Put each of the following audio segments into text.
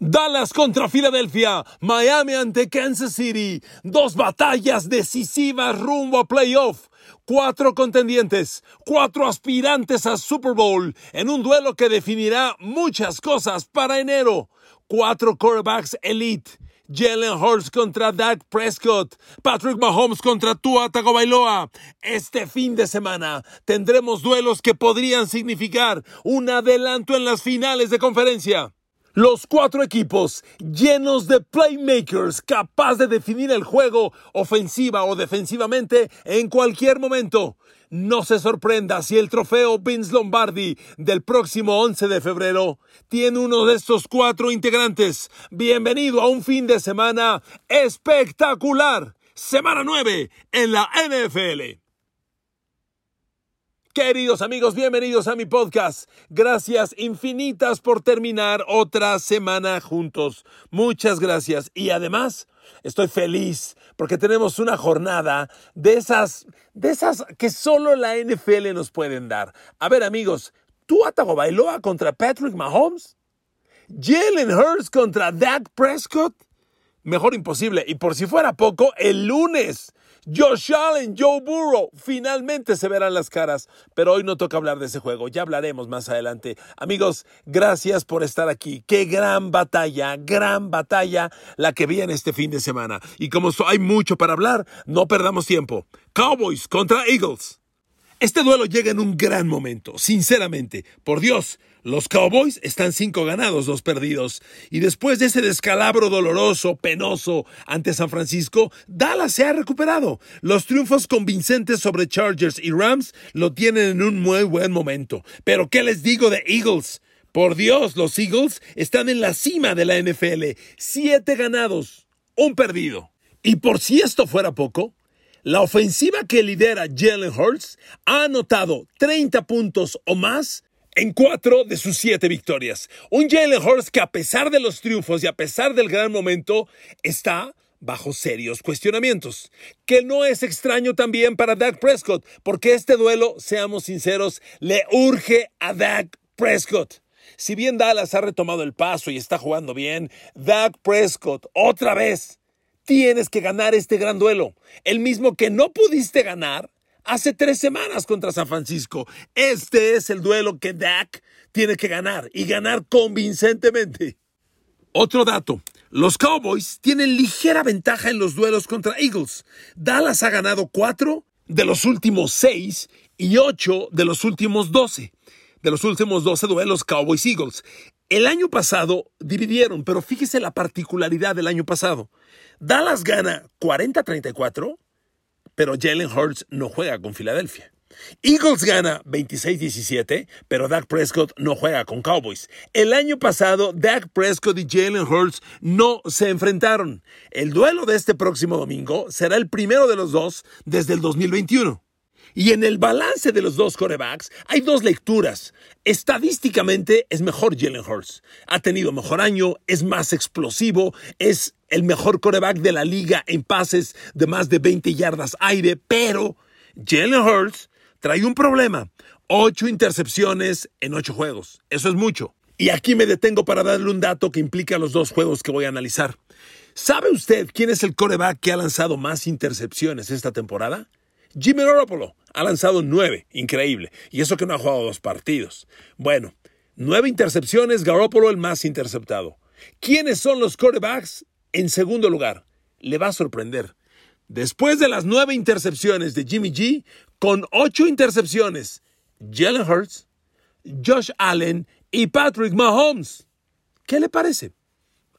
Dallas contra Filadelfia, Miami ante Kansas City, dos batallas decisivas rumbo a playoff, cuatro contendientes, cuatro aspirantes a Super Bowl en un duelo que definirá muchas cosas para enero, cuatro quarterbacks elite. Jalen Hurts contra Dak Prescott, Patrick Mahomes contra Tua Tagovailoa. Este fin de semana tendremos duelos que podrían significar un adelanto en las finales de conferencia. Los cuatro equipos llenos de playmakers capaz de definir el juego ofensiva o defensivamente en cualquier momento. No se sorprenda si el trofeo Vince Lombardi del próximo 11 de febrero tiene uno de estos cuatro integrantes. Bienvenido a un fin de semana espectacular. Semana 9 en la NFL. Queridos amigos, bienvenidos a mi podcast. Gracias infinitas por terminar otra semana juntos. Muchas gracias. Y además, estoy feliz porque tenemos una jornada de esas, de esas que solo la NFL nos pueden dar. A ver, amigos, ¿tú Atago Bailoa contra Patrick Mahomes? ¿Jalen Hurts contra Dak Prescott? Mejor imposible. Y por si fuera poco, el lunes Josh Allen, Joe Burrow, finalmente se verán las caras, pero hoy no toca hablar de ese juego, ya hablaremos más adelante. Amigos, gracias por estar aquí. Qué gran batalla, gran batalla la que viene este fin de semana. Y como hay mucho para hablar, no perdamos tiempo. Cowboys contra Eagles. Este duelo llega en un gran momento, sinceramente. Por Dios, los Cowboys están cinco ganados, dos perdidos. Y después de ese descalabro doloroso, penoso ante San Francisco, Dallas se ha recuperado. Los triunfos convincentes sobre Chargers y Rams lo tienen en un muy buen momento. Pero ¿qué les digo de Eagles? Por Dios, los Eagles están en la cima de la NFL. Siete ganados, un perdido. Y por si esto fuera poco, la ofensiva que lidera Jalen Hurts ha anotado 30 puntos o más en cuatro de sus siete victorias. Un Jalen Hurts que a pesar de los triunfos y a pesar del gran momento está bajo serios cuestionamientos. Que no es extraño también para Dak Prescott, porque este duelo, seamos sinceros, le urge a Dak Prescott. Si bien Dallas ha retomado el paso y está jugando bien, Dak Prescott otra vez Tienes que ganar este gran duelo, el mismo que no pudiste ganar hace tres semanas contra San Francisco. Este es el duelo que Dak tiene que ganar y ganar convincentemente. Otro dato. Los Cowboys tienen ligera ventaja en los duelos contra Eagles. Dallas ha ganado cuatro de los últimos seis y ocho de los últimos doce. De los últimos doce duelos Cowboys-Eagles. El año pasado dividieron, pero fíjese la particularidad del año pasado. Dallas gana 40-34, pero Jalen Hurts no juega con Filadelfia. Eagles gana 26-17, pero Dak Prescott no juega con Cowboys. El año pasado, Dak Prescott y Jalen Hurts no se enfrentaron. El duelo de este próximo domingo será el primero de los dos desde el 2021. Y en el balance de los dos corebacks hay dos lecturas. Estadísticamente es mejor Jalen Hurts. Ha tenido mejor año, es más explosivo, es el mejor coreback de la liga en pases de más de 20 yardas aire, pero Jalen Hurts trae un problema. Ocho intercepciones en ocho juegos. Eso es mucho. Y aquí me detengo para darle un dato que implica los dos juegos que voy a analizar. ¿Sabe usted quién es el coreback que ha lanzado más intercepciones esta temporada? Jimmy Garoppolo ha lanzado nueve, increíble. Y eso que no ha jugado dos partidos. Bueno, nueve intercepciones, Garoppolo el más interceptado. ¿Quiénes son los quarterbacks en segundo lugar? Le va a sorprender. Después de las nueve intercepciones de Jimmy G, con ocho intercepciones, Jalen Hurts, Josh Allen y Patrick Mahomes. ¿Qué le parece?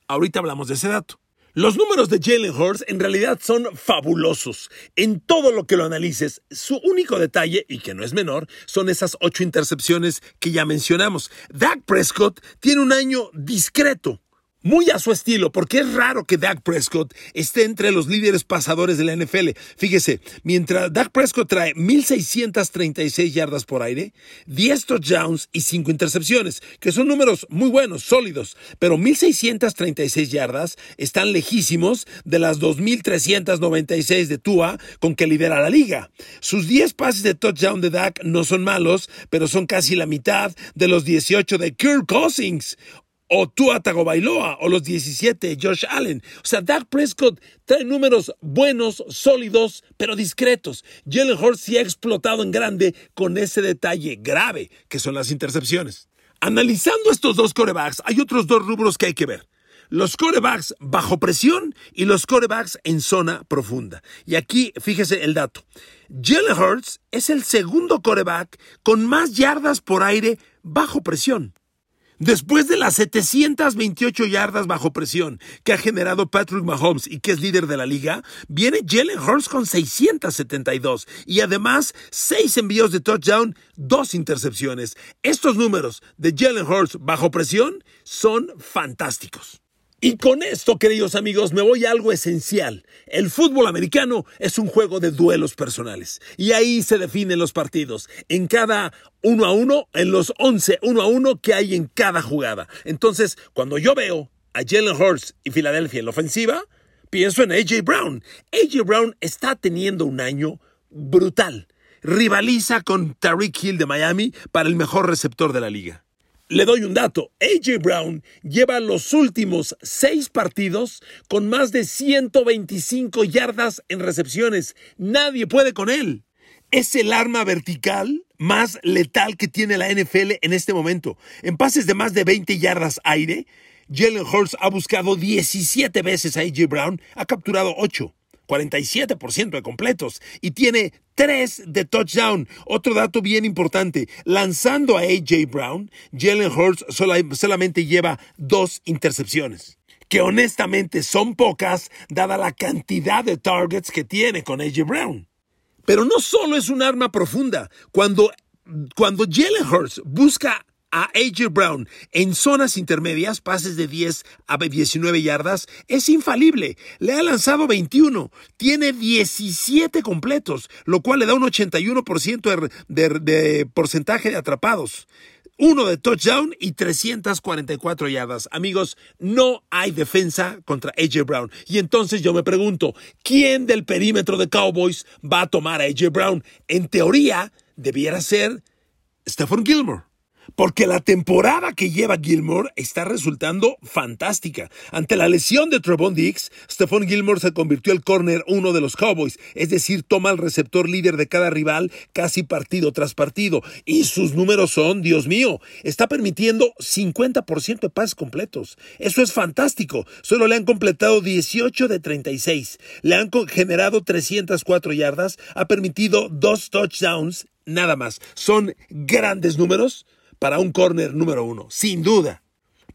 Ahorita hablamos de ese dato. Los números de Jalen Hurts en realidad son fabulosos. En todo lo que lo analices, su único detalle, y que no es menor, son esas ocho intercepciones que ya mencionamos. Dak Prescott tiene un año discreto muy a su estilo, porque es raro que Dak Prescott esté entre los líderes pasadores de la NFL. Fíjese, mientras Dak Prescott trae 1.636 yardas por aire, 10 touchdowns y 5 intercepciones, que son números muy buenos, sólidos, pero 1.636 yardas están lejísimos de las 2.396 de Tua con que lidera la liga. Sus 10 pases de touchdown de Dak no son malos, pero son casi la mitad de los 18 de Kirk Cousins o Tua Tagovailoa o los 17 Josh Allen. O sea, Dak Prescott trae números buenos, sólidos, pero discretos. Jalen Hurts sí ha explotado en grande con ese detalle grave que son las intercepciones. Analizando estos dos corebacks, hay otros dos rubros que hay que ver. Los corebacks bajo presión y los corebacks en zona profunda. Y aquí fíjese el dato. Jalen Hurts es el segundo coreback con más yardas por aire bajo presión. Después de las 728 yardas bajo presión que ha generado Patrick Mahomes y que es líder de la liga, viene Jalen Hurts con 672 y además 6 envíos de touchdown, 2 intercepciones. Estos números de Jalen Hurts bajo presión son fantásticos. Y con esto, queridos amigos, me voy a algo esencial. El fútbol americano es un juego de duelos personales. Y ahí se definen los partidos. En cada uno a uno, en los 11 uno a uno que hay en cada jugada. Entonces, cuando yo veo a Jalen Hurts y Filadelfia en la ofensiva, pienso en AJ Brown. AJ Brown está teniendo un año brutal. Rivaliza con Tariq Hill de Miami para el mejor receptor de la liga. Le doy un dato. AJ Brown lleva los últimos seis partidos con más de 125 yardas en recepciones. Nadie puede con él. Es el arma vertical más letal que tiene la NFL en este momento. En pases de más de 20 yardas aire, Jalen Hurts ha buscado 17 veces a AJ Brown, ha capturado 8. 47% de completos y tiene 3 de touchdown. Otro dato bien importante, lanzando a AJ Brown, Jalen Hurts solamente lleva dos intercepciones que honestamente son pocas dada la cantidad de targets que tiene con AJ Brown. Pero no solo es un arma profunda, cuando, cuando Jalen Hurts busca a AJ Brown en zonas intermedias, pases de 10 a 19 yardas, es infalible. Le ha lanzado 21, tiene 17 completos, lo cual le da un 81% de, de porcentaje de atrapados uno de touchdown y 344 yardas. Amigos, no hay defensa contra AJ Brown. Y entonces yo me pregunto, ¿quién del perímetro de Cowboys va a tomar a AJ Brown? En teoría, debiera ser Stephon Gilmore porque la temporada que lleva Gilmore está resultando fantástica. Ante la lesión de Trevon Diggs, Stephon Gilmore se convirtió el corner uno de los Cowboys, es decir, toma el receptor líder de cada rival casi partido tras partido. Y sus números son, Dios mío, está permitiendo 50% de pases completos. Eso es fantástico. Solo le han completado 18 de 36. Le han generado 304 yardas, ha permitido dos touchdowns, nada más. Son grandes números para un corner número uno, sin duda.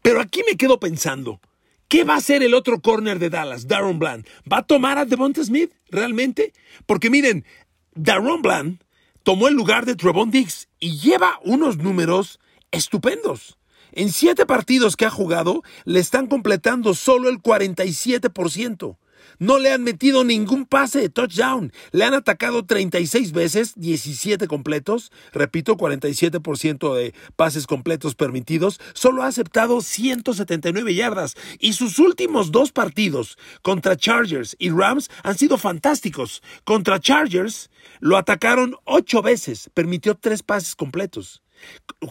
Pero aquí me quedo pensando, ¿qué va a hacer el otro corner de Dallas, Darren Bland? ¿Va a tomar a Devonta Smith realmente? Porque miren, Darren Bland tomó el lugar de Trevon Diggs y lleva unos números estupendos. En siete partidos que ha jugado, le están completando solo el 47%. No le han metido ningún pase de touchdown. Le han atacado 36 veces, 17 completos. Repito, 47% de pases completos permitidos. Solo ha aceptado 179 yardas. Y sus últimos dos partidos contra Chargers y Rams han sido fantásticos. Contra Chargers lo atacaron 8 veces. Permitió 3 pases completos.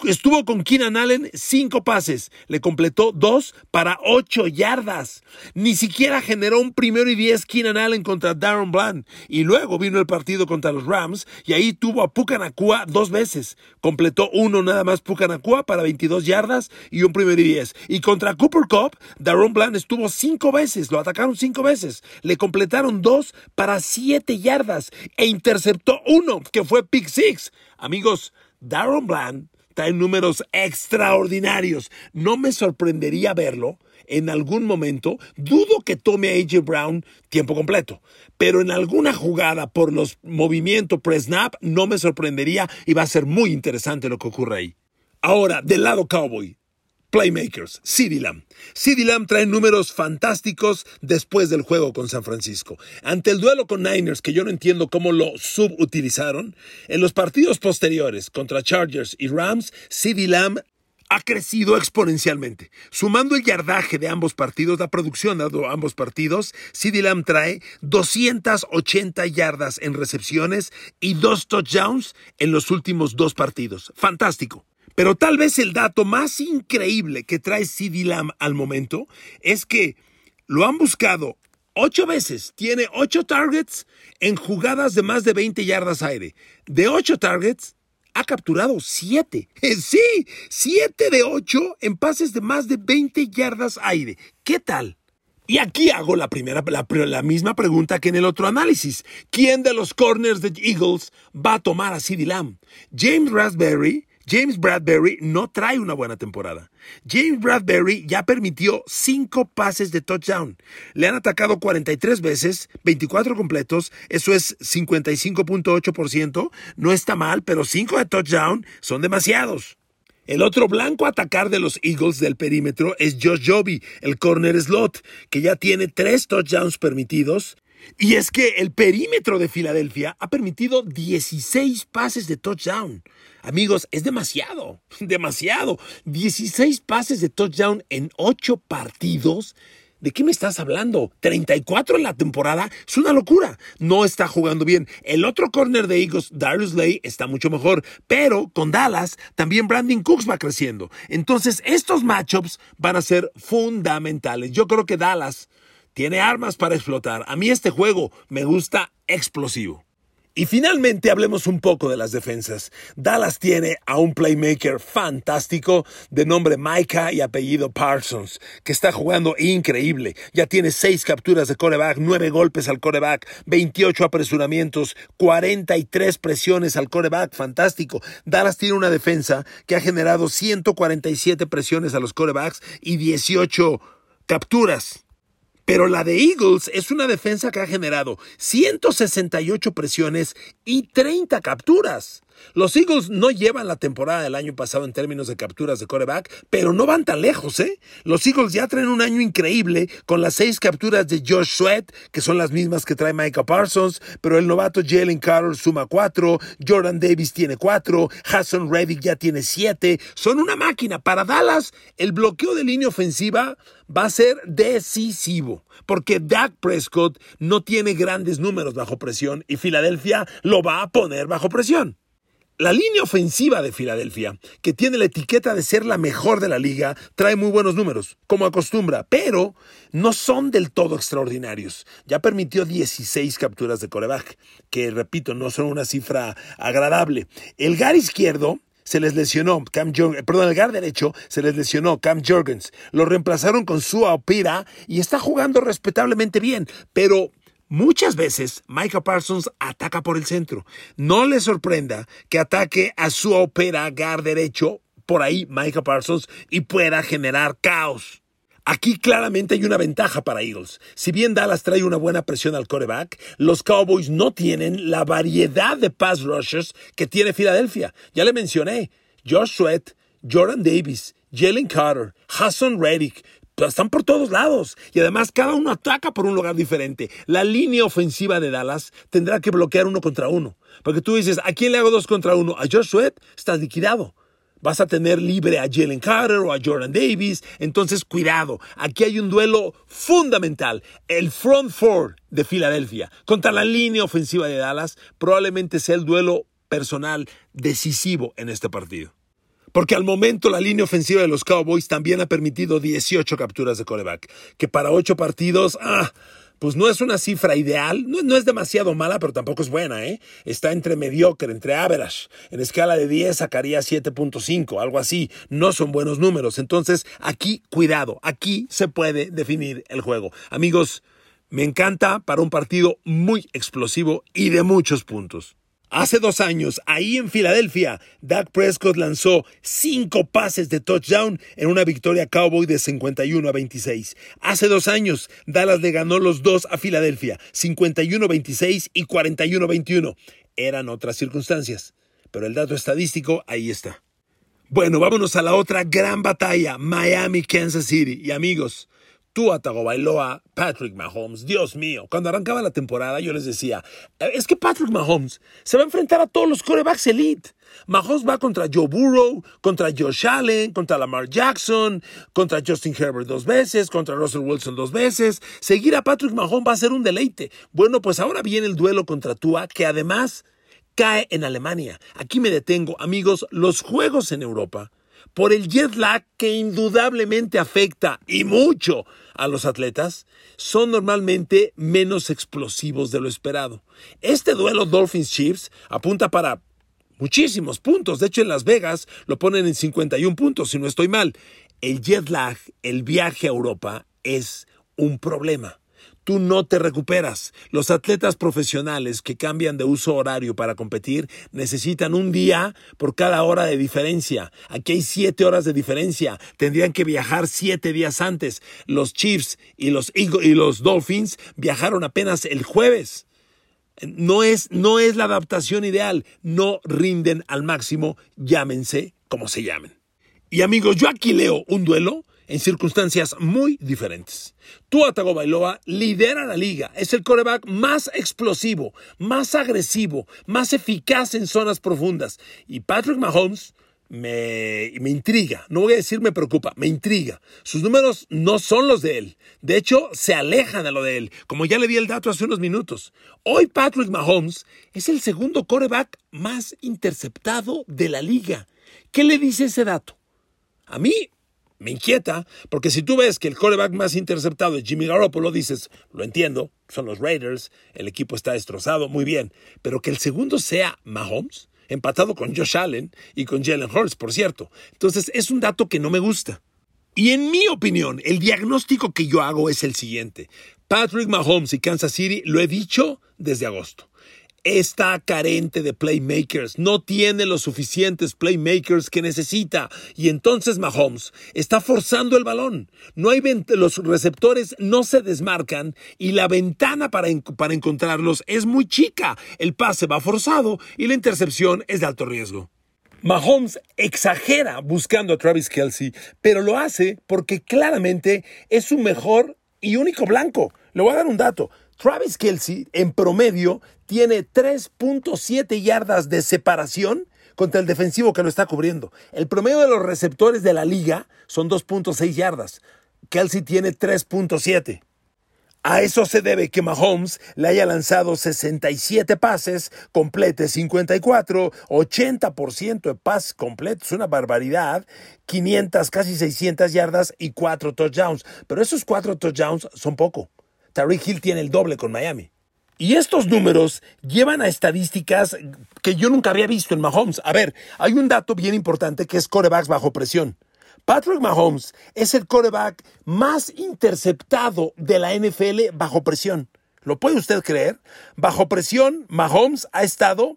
Estuvo con Keenan Allen cinco pases, le completó dos para ocho yardas. Ni siquiera generó un primero y diez Keenan Allen contra Darren Bland. Y luego vino el partido contra los Rams y ahí tuvo a Pucanacua dos veces. Completó uno nada más Pucanacua para 22 yardas y un primero y diez. Y contra Cooper Cup, Darren Bland estuvo cinco veces, lo atacaron cinco veces. Le completaron dos para siete yardas e interceptó uno que fue Pick Six. Amigos, Darren Bland trae números extraordinarios. No me sorprendería verlo en algún momento. Dudo que tome a AJ Brown tiempo completo, pero en alguna jugada por los movimientos pre-snap no me sorprendería y va a ser muy interesante lo que ocurre ahí. Ahora, del lado Cowboy, Playmakers, CeeDee Lamb. CeeDee Lamb trae números fantásticos después del juego con San Francisco. Ante el duelo con Niners, que yo no entiendo cómo lo subutilizaron, en los partidos posteriores contra Chargers y Rams, CeeDee Lamb ha crecido exponencialmente. Sumando el yardaje de ambos partidos, la producción de ambos partidos, CeeDee Lamb trae 280 yardas en recepciones y dos touchdowns en los últimos dos partidos. Fantástico. Pero tal vez el dato más increíble que trae CD Lamb al momento es que lo han buscado ocho veces, tiene ocho targets en jugadas de más de 20 yardas aire. De ocho targets, ha capturado siete. Sí, siete de ocho en pases de más de 20 yardas aire. ¿Qué tal? Y aquí hago la, primera, la, misma pregunta que en el otro análisis. ¿Quién de los corners de Eagles va a tomar a CeeDee Lamb? James Raspberry James Bradbury no trae una buena temporada. James Bradbury ya permitió cinco pases de touchdown. Le han atacado 43 veces, 24 completos, eso es 55.8%. No está mal, pero cinco de touchdown son demasiados. El otro blanco a atacar de los Eagles del perímetro es Josh Joby, el corner slot, que ya tiene tres touchdowns permitidos y es que el perímetro de Filadelfia ha permitido 16 pases de touchdown. Amigos, es demasiado, demasiado. 16 pases de touchdown en 8 partidos. ¿De qué me estás hablando? 34 en la temporada. Es una locura. No está jugando bien. El otro corner de Eagles, Darius Lay, está mucho mejor. Pero con Dallas, también Brandon Cooks va creciendo. Entonces, estos matchups van a ser fundamentales. Yo creo que Dallas tiene armas para explotar. A mí este juego me gusta explosivo. Y finalmente hablemos un poco de las defensas. Dallas tiene a un playmaker fantástico de nombre Micah y apellido Parsons, que está jugando increíble. Ya tiene seis capturas de coreback, nueve golpes al coreback, 28 apresuramientos, 43 presiones al coreback, fantástico. Dallas tiene una defensa que ha generado 147 presiones a los corebacks y 18 capturas. Pero la de Eagles es una defensa que ha generado 168 presiones y 30 capturas. Los Eagles no llevan la temporada del año pasado en términos de capturas de coreback, pero no van tan lejos, ¿eh? Los Eagles ya traen un año increíble con las seis capturas de Josh Sweat, que son las mismas que trae Micah Parsons, pero el novato Jalen Carroll suma cuatro, Jordan Davis tiene cuatro, Hassan Reddick ya tiene siete. Son una máquina. Para Dallas, el bloqueo de línea ofensiva va a ser decisivo, porque Dak Prescott no tiene grandes números bajo presión y Filadelfia lo va a poner bajo presión. La línea ofensiva de Filadelfia, que tiene la etiqueta de ser la mejor de la liga, trae muy buenos números, como acostumbra, pero no son del todo extraordinarios. Ya permitió 16 capturas de coreback, que repito, no son una cifra agradable. El gar izquierdo se les lesionó Cam perdón, el gar derecho se les lesionó Cam Jorgens. Lo reemplazaron con su Opira y está jugando respetablemente bien, pero Muchas veces Micah Parsons ataca por el centro. No le sorprenda que ataque a su opera gar derecho por ahí Micah Parsons y pueda generar caos. Aquí claramente hay una ventaja para Eagles. Si bien Dallas trae una buena presión al coreback, los Cowboys no tienen la variedad de pass rushers que tiene Filadelfia. Ya le mencioné, Josh Sweat, Jordan Davis, Jalen Carter, Hassan Reddick, están por todos lados y además cada uno ataca por un lugar diferente. La línea ofensiva de Dallas tendrá que bloquear uno contra uno. Porque tú dices, ¿a quién le hago dos contra uno? A Josh Sweat, estás liquidado. Vas a tener libre a Jalen Carter o a Jordan Davis. Entonces, cuidado. Aquí hay un duelo fundamental. El front four de Filadelfia contra la línea ofensiva de Dallas probablemente sea el duelo personal decisivo en este partido. Porque al momento la línea ofensiva de los Cowboys también ha permitido 18 capturas de coreback, que para 8 partidos, ah, pues no es una cifra ideal, no, es demasiado mala, pero tampoco es buena, ¿eh? Está entre mediocre, entre average. En escala de 10 sacaría 7.5, algo así. No son buenos números. Entonces, aquí, cuidado, aquí se puede definir el juego. Amigos, me encanta para un partido muy explosivo y de muchos puntos. Hace dos años, ahí en Filadelfia, Dak Prescott lanzó cinco pases de touchdown en una victoria Cowboy de 51 a 26. Hace dos años, Dallas le ganó los dos a Filadelfia, 51 a 26 y 41 a 21. Eran otras circunstancias, pero el dato estadístico ahí está. Bueno, vámonos a la otra gran batalla, Miami-Kansas City. Y amigos, Tua Tagovailoa, Patrick Mahomes, Dios mío. Cuando arrancaba la temporada yo les decía, es que Patrick Mahomes se va a enfrentar a todos los corebacks elite. Mahomes va contra Joe Burrow, contra Josh Allen, contra Lamar Jackson, contra Justin Herbert dos veces, contra Russell Wilson dos veces. Seguir a Patrick Mahomes va a ser un deleite. Bueno, pues ahora viene el duelo contra Tua, que además cae en Alemania. Aquí me detengo, amigos, los juegos en Europa, por el jet lag que indudablemente afecta y mucho a los atletas, son normalmente menos explosivos de lo esperado. Este duelo Dolphins Chiefs apunta para muchísimos puntos. De hecho, en Las Vegas lo ponen en 51 puntos, si no estoy mal. El jet lag, el viaje a Europa, es un problema tú no te recuperas. Los atletas profesionales que cambian de uso horario para competir necesitan un día por cada hora de diferencia. Aquí hay siete horas de diferencia. Tendrían que viajar siete días antes. Los Chiefs y los, y los Dolphins viajaron apenas el jueves. No es, no es la adaptación ideal. No rinden al máximo, llámense como se llamen. Y amigos, yo aquí leo un duelo en circunstancias muy diferentes. Tua Tagovailoa lidera la liga, es el coreback más explosivo, más agresivo, más eficaz en zonas profundas. Y Patrick Mahomes me, me, intriga, no voy a decir me preocupa, me intriga. Sus números no son los de él. De hecho, se alejan de lo de él, como ya le di el dato hace unos minutos. Hoy Patrick Mahomes es el segundo coreback más interceptado de la liga. ¿Qué le dice ese dato? A mí me inquieta, porque si tú ves que el coreback más interceptado es Jimmy Garoppolo, dices, lo entiendo, son los Raiders, el equipo está destrozado, muy bien, pero que el segundo sea Mahomes, empatado con Josh Allen y con Jalen Hurts, por cierto. Entonces, es un dato que no me gusta. Y en mi opinión, el diagnóstico que yo hago es el siguiente. Patrick Mahomes y Kansas City lo he dicho desde agosto está carente de playmakers, no tiene los suficientes playmakers que necesita y entonces Mahomes está forzando el balón. No hay los receptores no se desmarcan y la ventana para, para encontrarlos es muy chica. El pase va forzado y la intercepción es de alto riesgo. Mahomes exagera buscando a Travis Kelsey, pero lo hace porque claramente es su mejor y único blanco. Le voy a dar un dato. Travis Kelsey, en promedio, tiene 3.7 yardas de separación contra el defensivo que lo está cubriendo. El promedio de los receptores de la liga son 2.6 yardas. Kelsey tiene 3.7. A eso se debe que Mahomes le haya lanzado 67 pases, complete 54, 80% de pases completos, una barbaridad, 500, casi 600 yardas y 4 touchdowns. Pero esos 4 touchdowns son poco. Tariq Hill tiene el doble con Miami. Y estos números llevan a estadísticas que yo nunca había visto en Mahomes. A ver, hay un dato bien importante que es corebacks bajo presión. Patrick Mahomes es el coreback más interceptado de la NFL bajo presión. ¿Lo puede usted creer? Bajo presión, Mahomes ha estado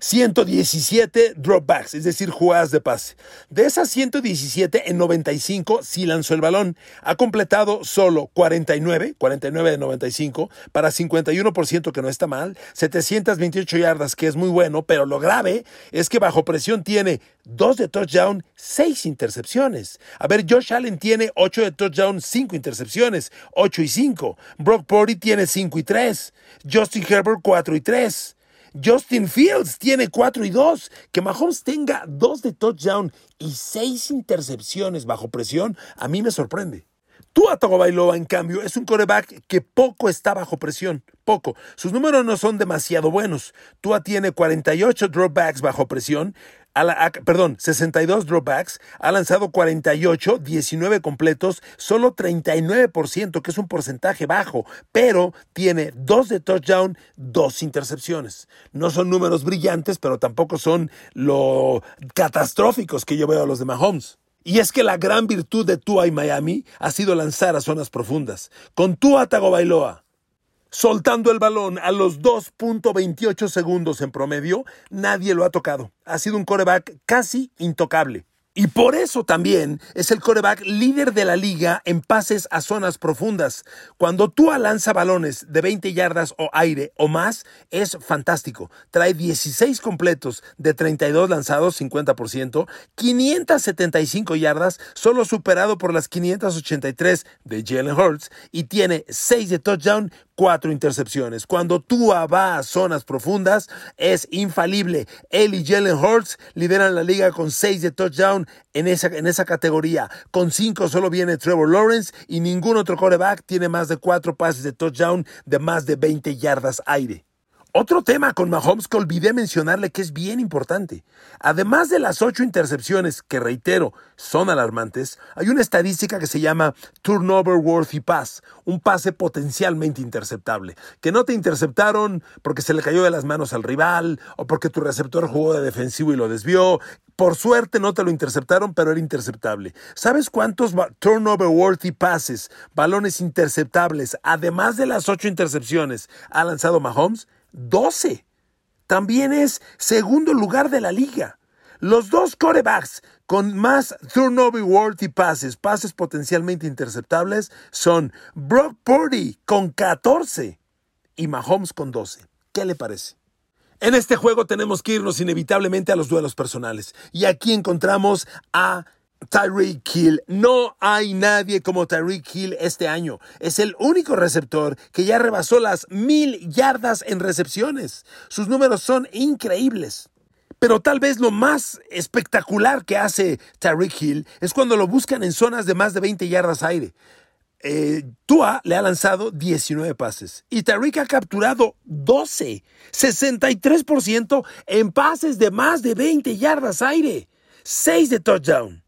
117 dropbacks, es decir, jugadas de pase. De esas 117, en 95 sí lanzó el balón. Ha completado solo 49, 49 de 95, para 51% que no está mal, 728 yardas, que es muy bueno, pero lo grave es que bajo presión tiene 2 de touchdown, 6 intercepciones. A ver, Josh Allen tiene 8 de touchdown, 5 intercepciones, 8 y 5. Brock Purdy tiene 5 y 3. Justin Herbert 4 y 3. Justin Fields tiene 4 y 2. Que Mahomes tenga 2 de touchdown y 6 intercepciones bajo presión, a mí me sorprende. Tua Tagovailoa, en cambio, es un coreback que poco está bajo presión, poco. Sus números no son demasiado buenos. Tua tiene 48 dropbacks bajo presión, perdón, 62 dropbacks, ha lanzado 48, 19 completos, solo 39%, que es un porcentaje bajo, pero tiene 2 de touchdown, 2 intercepciones. No son números brillantes, pero tampoco son lo catastróficos que yo veo a los de Mahomes. Y es que la gran virtud de Tua y Miami ha sido lanzar a zonas profundas. Con Tua Tagovailoa, soltando el balón a los 2.28 segundos en promedio, nadie lo ha tocado. Ha sido un coreback casi intocable. Y por eso también es el coreback líder de la liga en pases a zonas profundas. Cuando tú lanza balones de 20 yardas o aire o más, es fantástico. Trae 16 completos de 32 lanzados, 50%, 575 yardas, solo superado por las 583 de Jalen Hurts, y tiene 6 de touchdown, cuatro intercepciones. Cuando Tua va a zonas profundas, es infalible. Él y Jalen Hurts lideran la liga con seis de touchdown en esa, en esa categoría. Con cinco solo viene Trevor Lawrence y ningún otro coreback tiene más de cuatro pases de touchdown de más de 20 yardas aire. Otro tema con Mahomes que olvidé mencionarle que es bien importante. Además de las ocho intercepciones, que reitero, son alarmantes, hay una estadística que se llama Turnover Worthy Pass, un pase potencialmente interceptable. Que no te interceptaron porque se le cayó de las manos al rival o porque tu receptor jugó de defensivo y lo desvió. Por suerte no te lo interceptaron, pero era interceptable. ¿Sabes cuántos turnover worthy passes, balones interceptables, además de las ocho intercepciones, ha lanzado Mahomes? 12. También es segundo lugar de la liga. Los dos corebacks con más turnover worthy passes, pases potencialmente interceptables, son Brock Purdy con 14 y Mahomes con 12. ¿Qué le parece? En este juego tenemos que irnos inevitablemente a los duelos personales. Y aquí encontramos a Tyreek Hill. No hay nadie como Tyreek Hill este año. Es el único receptor que ya rebasó las mil yardas en recepciones. Sus números son increíbles. Pero tal vez lo más espectacular que hace Tyreek Hill es cuando lo buscan en zonas de más de 20 yardas aire. Eh, Tua le ha lanzado 19 pases y Tyreek ha capturado 12, 63% en pases de más de 20 yardas aire, 6 de touchdown.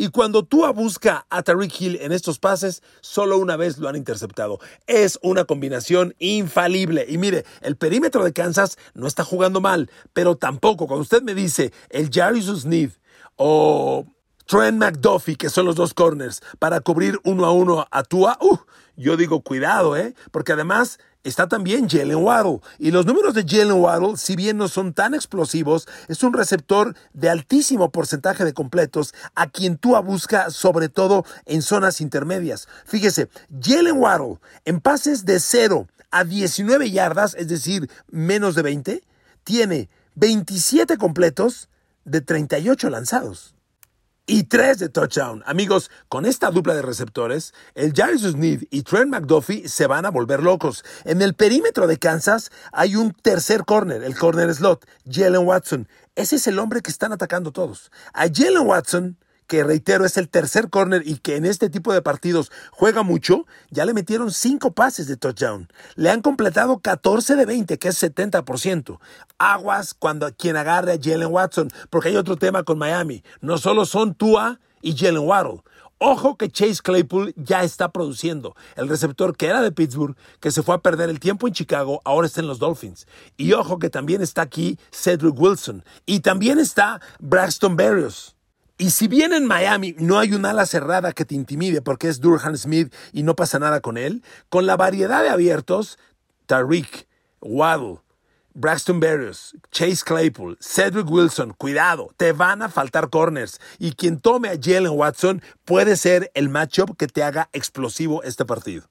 Y cuando Tua busca a Tariq Hill en estos pases, solo una vez lo han interceptado. Es una combinación infalible. Y mire, el perímetro de Kansas no está jugando mal, pero tampoco, cuando usted me dice el Jarvis Smith o Trent McDuffie, que son los dos corners, para cubrir uno a uno a Tua, uh, yo digo cuidado, ¿eh? Porque además está también Jalen Waddle. Y los números de Jalen Waddle, si bien no son tan explosivos, es un receptor de altísimo porcentaje de completos a quien Tua busca sobre todo en zonas intermedias. Fíjese, Jalen Waddle en pases de 0 a 19 yardas, es decir, menos de 20, tiene 27 completos de 38 lanzados y tres de touchdown. Amigos, con esta dupla de receptores, el Jarvis Smith y Trent McDuffie se van a volver locos. En el perímetro de Kansas hay un tercer corner, el corner slot, Jalen Watson. Ese es el hombre que están atacando todos. A Jalen Watson que reitero es el tercer corner y que en este tipo de partidos juega mucho, ya le metieron cinco pases de touchdown. Le han completado 14 de 20, que es 70%. Aguas cuando quien agarre a Jalen Watson, porque hay otro tema con Miami. No solo son Tua y Jalen Waddle. Ojo que Chase Claypool ya está produciendo. El receptor que era de Pittsburgh, que se fue a perder el tiempo en Chicago, ahora está en los Dolphins. Y ojo que también está aquí Cedric Wilson. Y también está Braxton Berrios. Y si bien en Miami no hay un ala cerrada que te intimide porque es Durham Smith y no pasa nada con él, con la variedad de abiertos, Tariq, Waddle, Braxton Berrios, Chase Claypool, Cedric Wilson, cuidado, te van a faltar corners. Y quien tome a Jalen Watson puede ser el matchup que te haga explosivo este partido.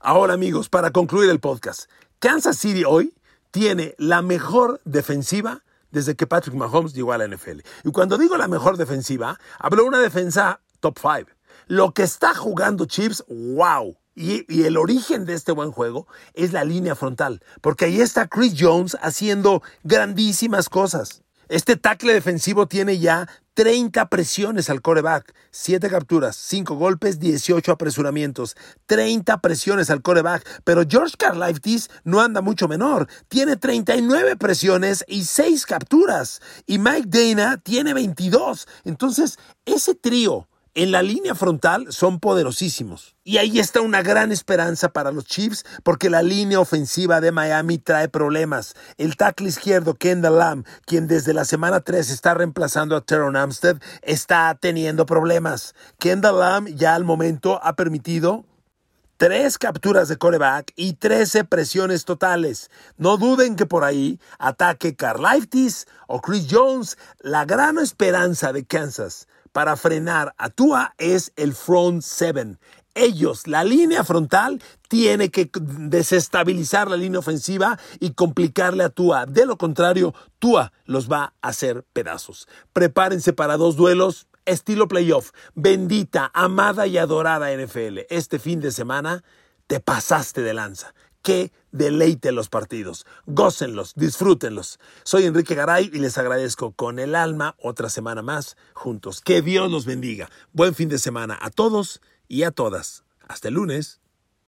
Ahora amigos, para concluir el podcast, Kansas City hoy tiene la mejor defensiva desde que Patrick Mahomes llegó a la NFL. Y cuando digo la mejor defensiva, hablo de una defensa top 5. Lo que está jugando Chips, wow. Y, y, el origen de este buen juego es la línea frontal, porque ahí está Chris Jones haciendo grandísimas cosas. Este tackle defensivo tiene ya 30 presiones al coreback, 7 capturas, 5 golpes, 18 apresuramientos, 30 presiones al coreback. Pero George Karlaftis no anda mucho menor, tiene 39 presiones y 6 capturas. Y Mike Dana tiene 22. Entonces, ese trío en la línea frontal son poderosísimos. Y ahí está una gran esperanza para los Chiefs porque la línea ofensiva de Miami trae problemas. El tackle izquierdo Kendall Lamb, quien desde la semana 3 está reemplazando a Teron Amstead, está teniendo problemas. Kendall Lamb ya al momento ha permitido tres capturas de coreback y 13 presiones totales. No duden que por ahí ataque Carl o Chris Jones, la gran esperanza de Kansas para frenar a Tua es el front seven. Ellos, la línea frontal, tiene que desestabilizar la línea ofensiva y complicarle a Tua. De lo contrario, Tua los va a hacer pedazos. Prepárense para dos duelos estilo playoff. Bendita, amada y adorada NFL. Este fin de semana te pasaste de lanza que deleite los partidos. Gócenlos, disfrútenlos. Soy Enrique Garay y les agradezco con el alma otra semana más juntos. Que Dios los bendiga. Buen fin de semana a todos y a todas. Hasta el lunes.